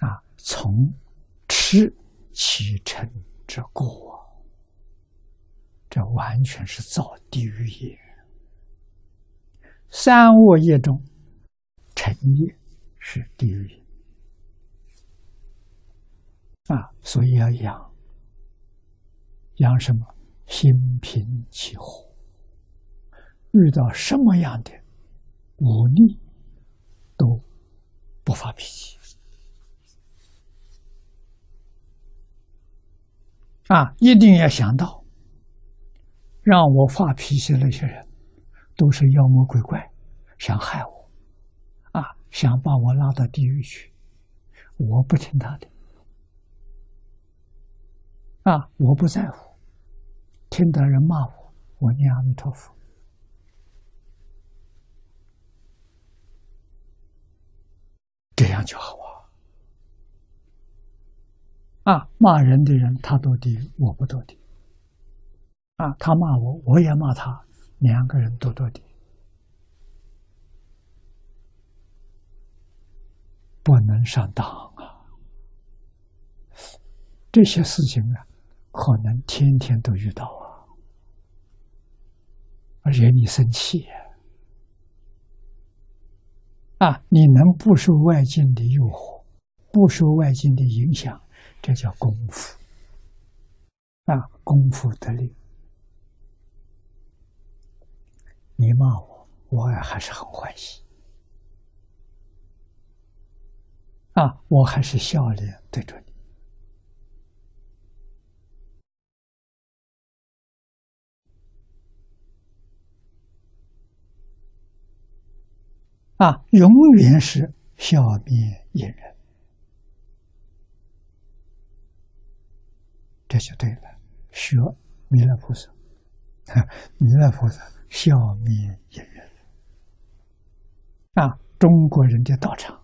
啊，从吃其成之过，这完全是造地狱业。三恶业中，成业是地狱啊，所以要养，养什么？心平气和，遇到什么样的无力，都不发脾气。啊，一定要想到，让我发脾气的那些人，都是妖魔鬼怪，想害我，啊，想把我拉到地狱去。我不听他的，啊，我不在乎。听到人骂我，我念阿弥陀佛，这样就好啊！啊，骂人的人他堕地，我不堕地。啊，他骂我，我也骂他，两个人都堕地，不能上当啊！这些事情啊，可能天天都遇到啊。惹你生气啊！你能不受外境的诱惑，不受外境的影响，这叫功夫啊！功夫得力。你骂我，我也还是很欢喜啊！我还是笑脸对着你。啊，永远是笑面一人，这就对了。学弥勒菩萨，弥勒菩萨消灭一人。啊，中国人的道场，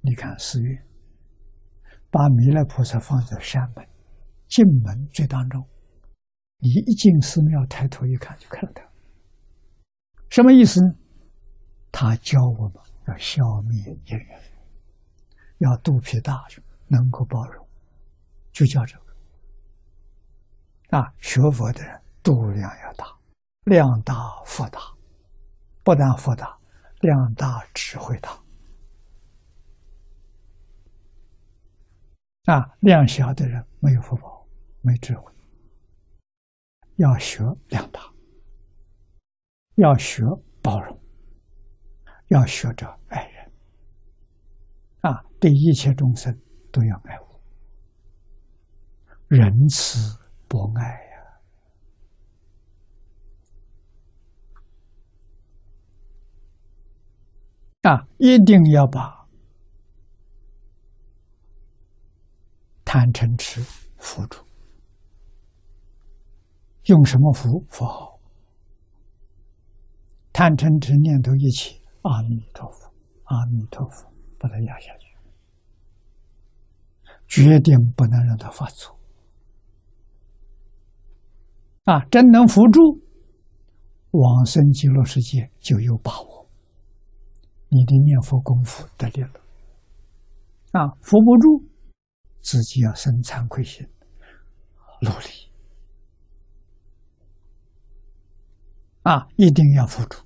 你看寺院，把弥勒菩萨放在山门进门最当中，你一进寺庙，抬头一看就看到他，什么意思呢？他教我们要消灭淫人，要肚皮大，能够包容，就叫这个。啊，学佛的人度量要大，量大福大，不但福大，量大智慧大。啊，量小的人没有福报，没智慧。要学量大，要学包容。要学着爱人，啊，对一切众生都要爱护，仁慈博爱呀，啊，一定要把贪嗔痴扶住，用什么扶？符号，贪嗔痴念头一起。阿弥陀佛，阿弥陀佛，把它压下去，决定不能让它发作。啊，真能扶住，往生极乐世界就有把握。你的念佛功夫得力了，啊，扶不住，自己要生惭愧心，努力，啊，一定要扶住。